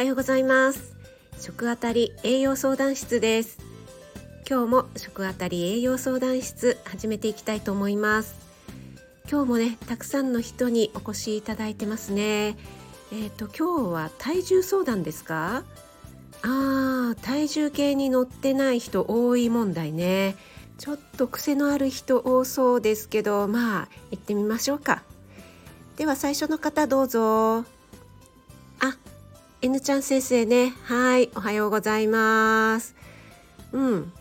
はようございます。食あたり栄養相談室です。今日も食あたり栄養相談室始めていきたいと思います。今日もねたくさんの人にお越しいただいてますね。えっ、ー、と今日は体重相談ですか？あー体重計に乗ってない人多い問題ね。ちょっと癖のある人多そうですけどまあ行ってみましょうか。では最初の方どうぞ。あ N ちゃん先生ね。はいおはようございます。うん。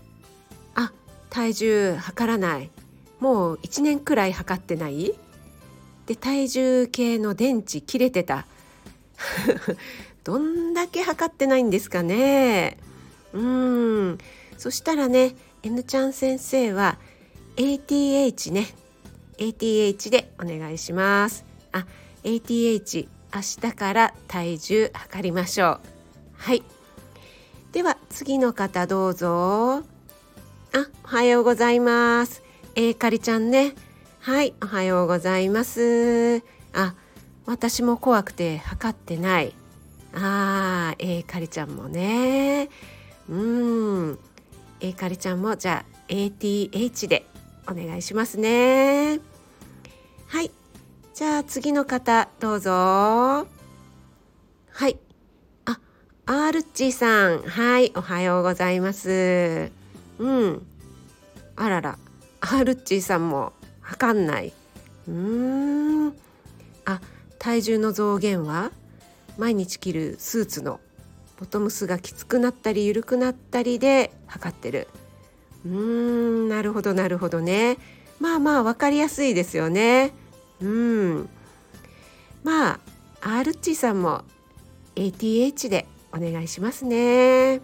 あ体重測らない。もう1年くらい測ってない？で体重計の電池切れてた。どんだけ測ってないんですかね。うん。そしたらね N ちゃん先生は ATH ね。ATH でお願いします。あ ATH 明日から体重測りましょう。はい。では次の方どうぞ。あおはようございます。えー、かりちゃんね。はいおはようございます。あ私も怖くて測ってない。あーえー、かりちゃんもね。うん。えー、かりちゃんもじゃあ ATH でお願いしますね。はい。じゃあ次の方どうぞ。はい。あアールッチーさん。はいおはようございます。うん。あらら。アールッチーさんも測んない。うーん。あ体重の増減は？毎日着るスーツのボトムスがきつくなったり緩くなったりで測ってる。うーんなるほどなるほどね。まあまあ分かりやすいですよね。うん。まあアールッチさんも ATH でお願いしますね。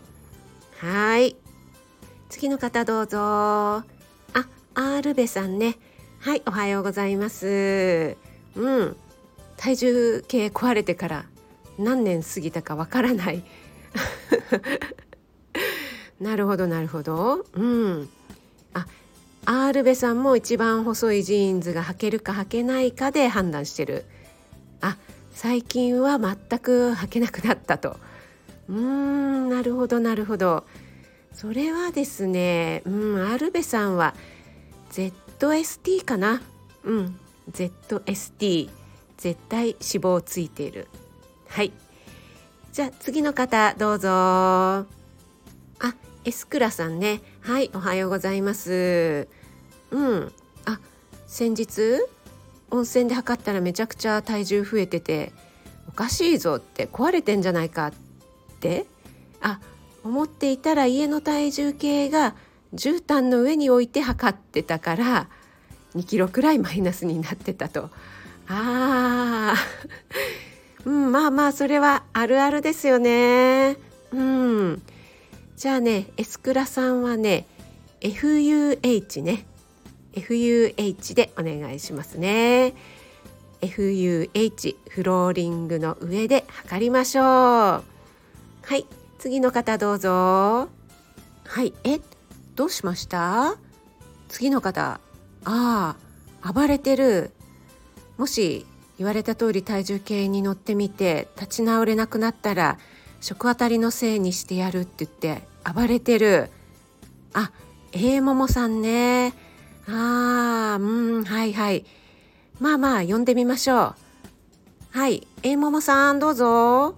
はい。次の方どうぞ。あアールベさんね。はいおはようございます。うん。体重計壊れてから何年過ぎたかわからない。なるほどなるほど。うん。あアールベさんも一番細いジーンズが履けるか履けないかで判断してる。あ最近は全く履けなくなったと。うーんなるほどなるほど。それはですねうんアルベさんは ZST かな？うん ZST 絶対脂肪ついている。はい。じゃあ次の方どうぞ。エスクラさんね。はいおはようございます。うん。あ先日温泉で測ったらめちゃくちゃ体重増えてておかしいぞって壊れてんじゃないかってあ思っていたら家の体重計が絨毯の上に置いて測ってたから2キロくらいマイナスになってたと。あー。うん、まあまあそれはあるあるですよね。うん。じゃあね、エスクラさんはね、FUH ね。FUH でお願いしますね。FUH フローリングの上で測りましょう。はい、次の方どうぞ。はい、え、どうしました？次の方。ああ、暴れてる。もし言われた通り体重計に乗ってみて立ち直れなくなったら食あたりのせいにしてやるって言って暴れてる。あえー、ももさんね。あーうんはいはい。まあまあ呼んでみましょう。はいえー、ももさんどうぞ。